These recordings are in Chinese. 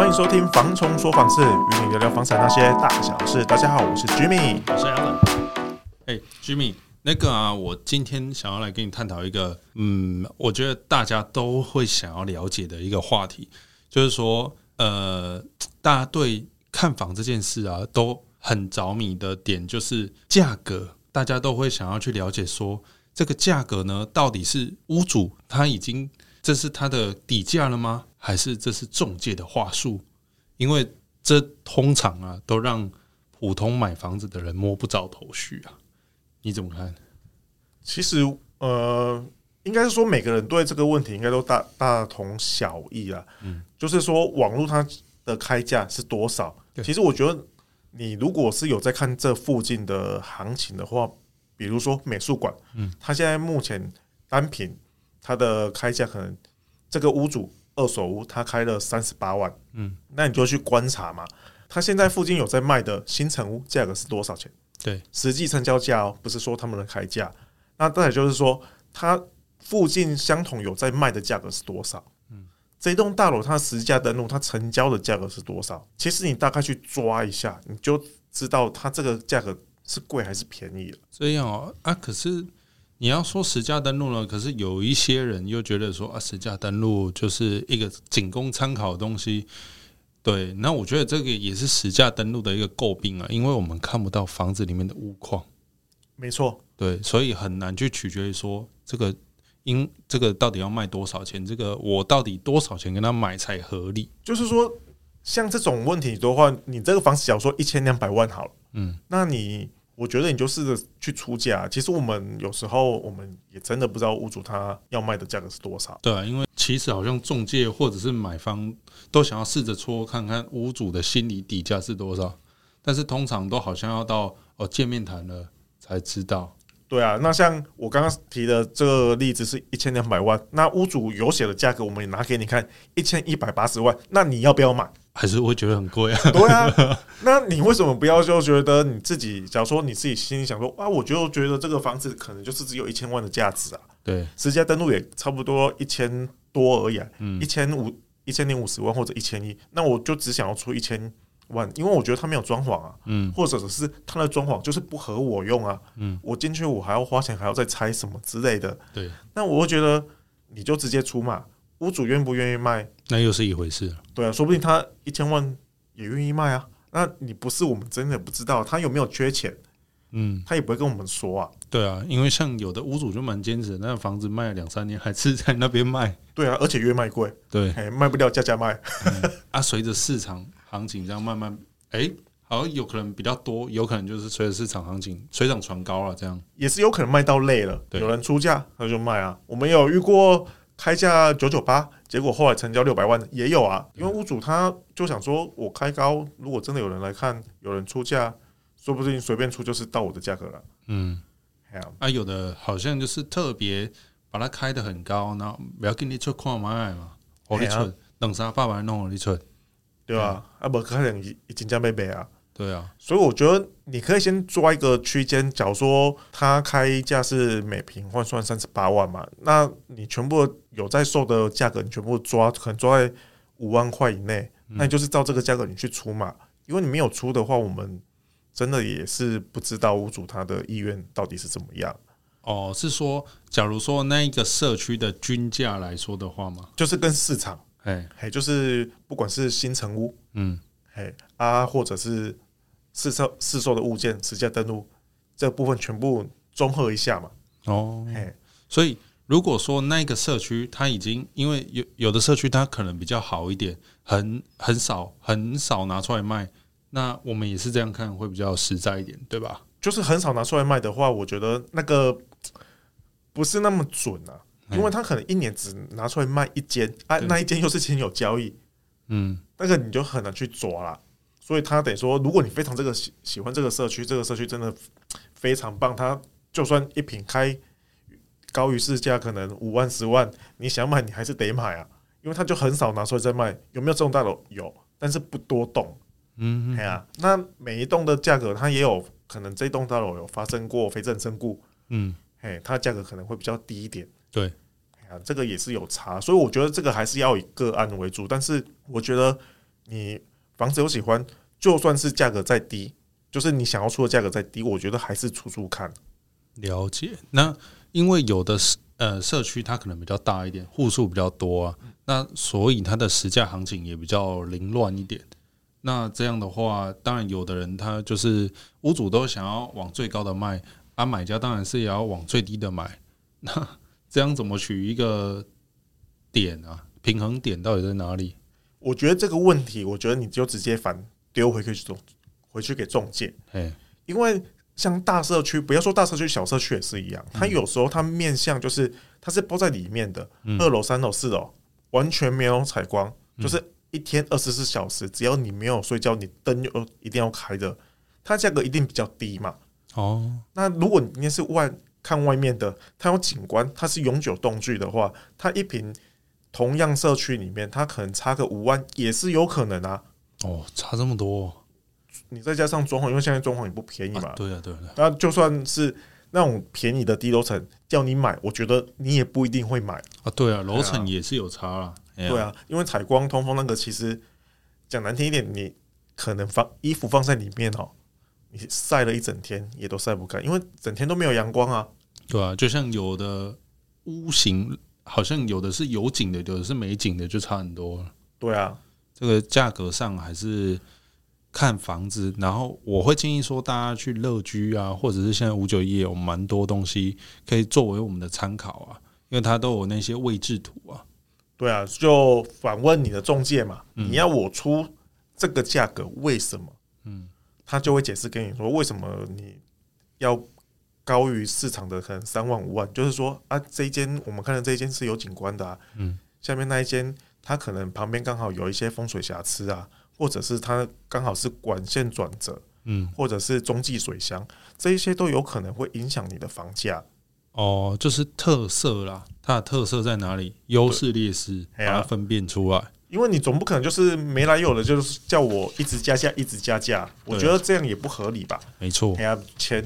欢迎收听《房虫说房事》，与你聊聊房产那些大小事。大家好，我是 Jimmy，我是 Alan。哎，Jimmy，那个啊，我今天想要来跟你探讨一个，嗯，我觉得大家都会想要了解的一个话题，就是说，呃，大家对看房这件事啊，都很着迷的点就是价格，大家都会想要去了解说，这个价格呢，到底是屋主他已经这是他的底价了吗？还是这是中介的话术？因为这通常啊，都让普通买房子的人摸不着头绪啊。你怎么看？其实，呃，应该是说每个人对这个问题应该都大大同小异啊。嗯，就是说网络它的开价是多少？其实我觉得，你如果是有在看这附近的行情的话，比如说美术馆，嗯，它现在目前单品它的开价可能这个屋主。二手屋，他开了三十八万，嗯，那你就去观察嘛。他现在附近有在卖的新城屋，价格是多少钱？对，实际成交价哦，不是说他们的开价。那再也就是说，他附近相同有在卖的价格是多少？嗯，这栋大楼它实价登录，它成交的价格是多少？其实你大概去抓一下，你就知道它这个价格是贵还是便宜了。这样哦，啊，可是。你要说实价登录呢？可是有一些人又觉得说啊，实价登录就是一个仅供参考的东西。对，那我觉得这个也是实价登录的一个诟病啊，因为我们看不到房子里面的屋况。没错，对，所以很难去取决于说这个因这个到底要卖多少钱，这个我到底多少钱跟他买才合理？就是说，像这种问题的话，你这个房子假如说一千两百万好了，嗯，那你。我觉得你就试着去出价。其实我们有时候我们也真的不知道屋主他要卖的价格是多少。对啊，因为其实好像中介或者是买方都想要试着戳看看屋主的心理底价是多少，但是通常都好像要到哦见面谈了才知道。对啊，那像我刚刚提的这个例子是一千两百万，那屋主有写的价格我们也拿给你看，一千一百八十万，那你要不要买？还是会觉得很贵啊？对啊，那你为什么不要就觉得你自己，假如说你自己心里想说啊，我就觉得这个房子可能就是只有一千万的价值啊。对，实价登录也差不多一千多而已啊，一千五、一千零五十万或者一千一，那我就只想要出一千万，因为我觉得他没有装潢啊，嗯，或者是他的装潢就是不合我用啊，嗯，我进去我还要花钱，还要再拆什么之类的，对，那我会觉得你就直接出嘛。屋主愿不愿意卖，那又是一回事。对啊，说不定他一千万也愿意卖啊。那你不是我们真的不知道他有没有缺钱，嗯，他也不会跟我们说啊。对啊，因为像有的屋主就蛮坚持，那个房子卖了两三年还是在那边卖。对啊，而且越卖贵，对，卖不掉价价卖。嗯、啊，随着市场行情这样慢慢，哎、欸，好像有可能比较多，有可能就是随着市场行情水涨船高了，这样也是有可能卖到累了。有人出价他就卖啊。我们有遇过。开价九九八，结果后来成交六百万也有啊，因为屋主他就想说，我开高，如果真的有人来看，有人出价，说不定随便出就是到我的价格了。嗯，啊，有的好像就是特别把它开得很高，然后不要给你出看买嘛，我你出两三百万弄我你出，对吧？啊，不可能一一斤价没卖啊。对啊，所以我觉得你可以先抓一个区间，假如说他开价是每平换算三十八万嘛，那你全部有在售的价格，你全部抓，可能抓在五万块以内，那你就是照这个价格你去出嘛。因为你没有出的话，我们真的也是不知道屋主他的意愿到底是怎么样。哦，是说，假如说那一个社区的均价来说的话吗？就是跟市场，哎嘿，就是不管是新成屋，嗯，嘿啊，或者是。市售市售的物件直接登录这部分全部综合一下嘛？哦，嘿所以如果说那个社区它已经因为有有的社区它可能比较好一点，很很少很少拿出来卖，那我们也是这样看会比较实在一点，对吧？就是很少拿出来卖的话，我觉得那个不是那么准啊，因为他可能一年只拿出来卖一间啊，那一间又是先有交易，嗯，那个你就很难去抓了。所以他得说，如果你非常这个喜喜欢这个社区，这个社区真的非常棒，他就算一坪开高于市价，可能五万十万，你想买你还是得买啊，因为他就很少拿出来再卖。有没有这种大楼？有，但是不多栋。嗯，对啊。那每一栋的价格，它也有可能这栋大楼有发生过非正身故。嗯，嘿，它价格可能会比较低一点。对，啊，这个也是有差。所以我觉得这个还是要以个案为主，但是我觉得。你房子有喜欢，就算是价格再低，就是你想要出的价格再低，我觉得还是出出看。了解。那因为有的是呃社区它可能比较大一点，户数比较多啊，那所以它的实价行情也比较凌乱一点。那这样的话，当然有的人他就是屋主都想要往最高的卖，而、啊、买家当然是也要往最低的买。那这样怎么取一个点啊？平衡点到底在哪里？我觉得这个问题，我觉得你就直接反丢回去中，回去给中介。哎，因为像大社区，不要说大社区，小社区也是一样。它有时候它面向就是它是包在里面的，二楼、三楼、四楼完全没有采光，就是。一天二十四小时，只要你没有睡觉，你灯又一定要开的，它价格一定比较低嘛。哦，那如果你今天是外看外面的，它有景观，它是永久动距的话，它一平同样社区里面，它可能差个五万也是有可能啊。哦，差这么多，你再加上装潢，因为现在装潢也不便宜嘛。啊对啊，对啊。那就算是那种便宜的低楼层叫你买，我觉得你也不一定会买啊。对啊，楼层也是有差啦。对啊，因为采光、通风那个，其实讲难听一点，你可能放衣服放在里面哦，你晒了一整天也都晒不干，因为整天都没有阳光啊。对啊，就像有的屋型，好像有的是有景的，有的是没景的，就差很多。对啊，这个价格上还是看房子，然后我会建议说，大家去乐居啊，或者是现在五九一有蛮多东西可以作为我们的参考啊，因为它都有那些位置图啊。对啊，就反问你的中介嘛，你要我出这个价格，为什么？嗯，他就会解释跟你说，为什么你要高于市场的可能三万五万，就是说啊，这一间我们看的这一间是有景观的啊，嗯，下面那一间它可能旁边刚好有一些风水瑕疵啊，或者是它刚好是管线转折，嗯，或者是中继水箱，这一些都有可能会影响你的房价。哦，就是特色啦，它的特色在哪里？优势劣势，把它分辨出来。因为你总不可能就是没来由的，就是叫我一直加价，一直加价。我觉得这样也不合理吧？没错，哎呀，钱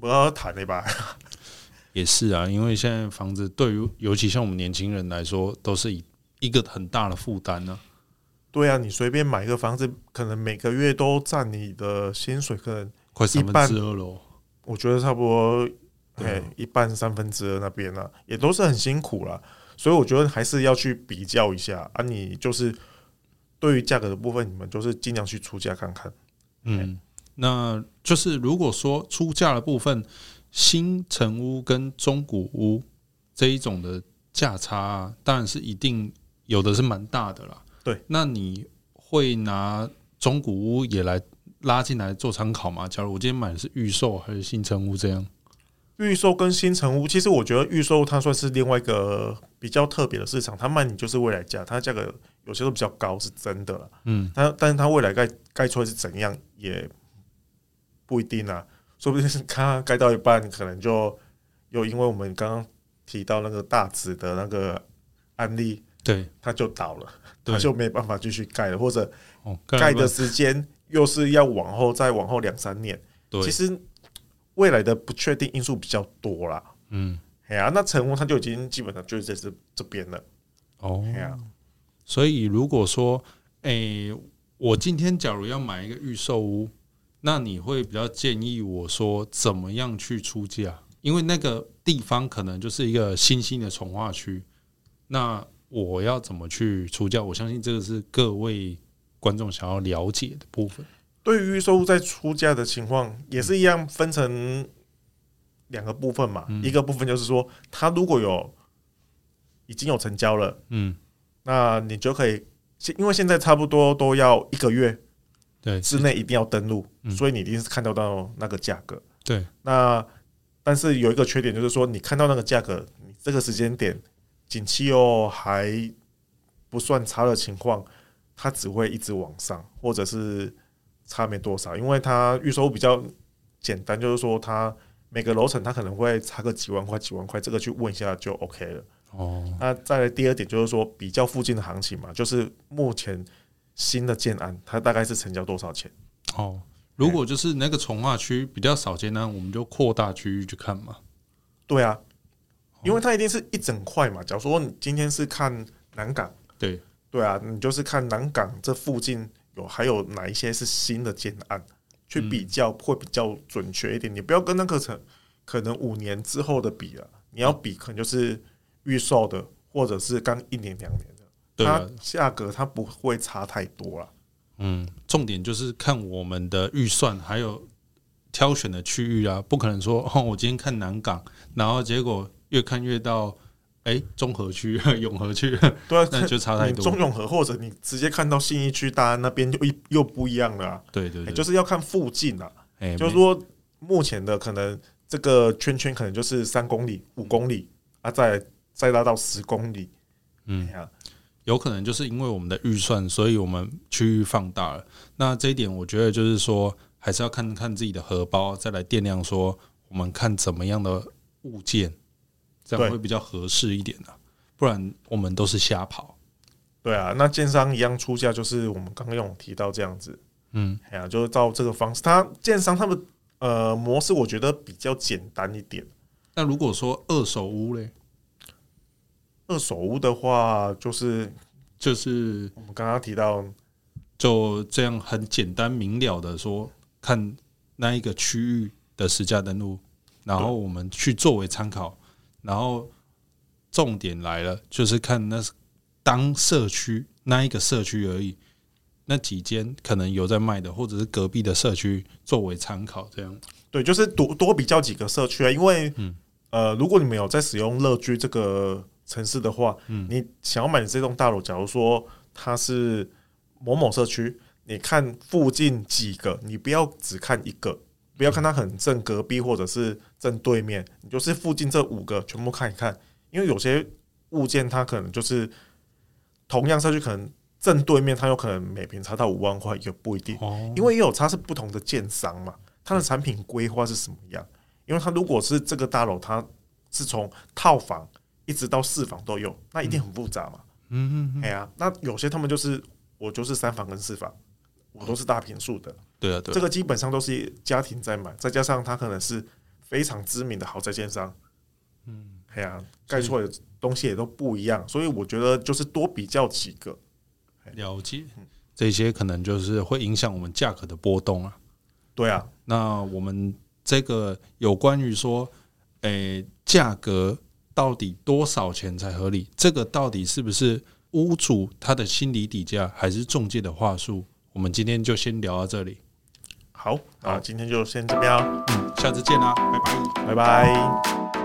不要谈了吧？也是啊，因为现在房子对于尤其像我们年轻人来说，都是一一个很大的负担呢。对啊，你随便买一个房子，可能每个月都占你的薪水，可能快三分之二喽。我觉得差不多。对，一半三分之二那边呢，也都是很辛苦了，所以我觉得还是要去比较一下啊。你就是对于价格的部分，你们就是尽量去出价看看。嗯，那就是如果说出价的部分，新城屋跟中古屋这一种的价差，当然是一定有的是蛮大的啦。对，那你会拿中古屋也来拉进来做参考吗？假如我今天买的是预售还是新城屋这样？预售跟新成屋，其实我觉得预售它算是另外一个比较特别的市场，它卖你就是未来价，它价格有些都比较高，是真的。嗯，它但是它未来盖盖出来是怎样也不一定啊，说不定是它盖到一半，可能就又因为我们刚刚提到那个大直的那个案例，对，它就倒了，它就没办法继续盖了，或者盖的时间又是要往后再往后两三年，对，其实。未来的不确定因素比较多啦，嗯，哎呀，那成功它就已经基本上就是在这这边了，哦，哎呀所以如果说，诶、欸，我今天假如要买一个预售屋，那你会比较建议我说怎么样去出价？因为那个地方可能就是一个新兴的从化区，那我要怎么去出价？我相信这个是各位观众想要了解的部分。对于预售在出价的情况也是一样，分成两个部分嘛。嗯、一个部分就是说，他如果有已经有成交了，嗯，那你就可以，因为现在差不多都要一个月对之内一定要登录，嗯、所以你一定是看到到那个价格。对，那但是有一个缺点就是说，你看到那个价格，你这个时间点景气又还不算差的情况，它只会一直往上，或者是。差没多少，因为它预售比较简单，就是说它每个楼层它可能会差个几万块、几万块，这个去问一下就 OK 了。哦，那再来第二点就是说比较附近的行情嘛，就是目前新的建安它大概是成交多少钱？哦，如果就是那个从化区比较少见，呢我们就扩大区域去看嘛。对啊，因为它一定是一整块嘛。假如说你今天是看南港，对。对啊，你就是看南港这附近有还有哪一些是新的建案，去比较会比较准确一点。你不要跟那个成可能五年之后的比了，你要比可能就是预售的，或者是刚一年两年的，它价格它不会差太多了。嗯，重点就是看我们的预算，还有挑选的区域啊，不可能说哦，我今天看南港，然后结果越看越到。哎，中和区、永和区，对啊，那就差太多。中永和或者你直接看到信义区，大安那边就又又不一样了、啊。对对，对，就是要看附近啊。哎，就是说目前的可能这个圈圈可能就是三公里、五公里啊，再再拉到十公里。嗯，有可能就是因为我们的预算，所以我们区域放大了。那这一点，我觉得就是说，还是要看看自己的荷包，再来掂量说，我们看怎么样的物件。这样会比较合适一点的，不然我们都是瞎跑。对啊，那建商一样出价，就是我们刚刚有提到这样子。嗯，哎呀，就是照这个方式，他建商他们呃模式，我觉得比较简单一点。那如果说二手屋嘞，二手屋的话，就是就是我们刚刚提到，就这样很简单明了的说，看那一个区域的实价登录，然后我们去作为参考。然后重点来了，就是看那当社区那一个社区而已，那几间可能有在卖的，或者是隔壁的社区作为参考，这样。对，就是多多比较几个社区啊，因为嗯呃，如果你没有在使用乐居这个城市的话，嗯你想要买这栋大楼，假如说它是某某社区，你看附近几个，你不要只看一个。不要看它很正隔壁或者是正对面，你就是附近这五个全部看一看，因为有些物件它可能就是同样上去，可能正对面它有可能每平差到五万块，也不一定，因为也有它是不同的建商嘛，它的产品规划是什么样？因为它如果是这个大楼，它是从套房一直到四房都有，那一定很复杂嘛。嗯嗯，哎呀，那有些他们就是我就是三房跟四房。我都是大平数的，对啊，对，这个基本上都是家庭在买，再加上他可能是非常知名的豪宅建商，嗯，哎呀，盖出来的东西也都不一样，所以我觉得就是多比较几个，了解，这些可能就是会影响我们价格的波动啊。对啊，那我们这个有关于说，诶，价格到底多少钱才合理？这个到底是不是屋主他的心理底价，还是中介的话术？我们今天就先聊到这里，好，那今天就先这边，嗯，下次见啦，拜拜，拜拜。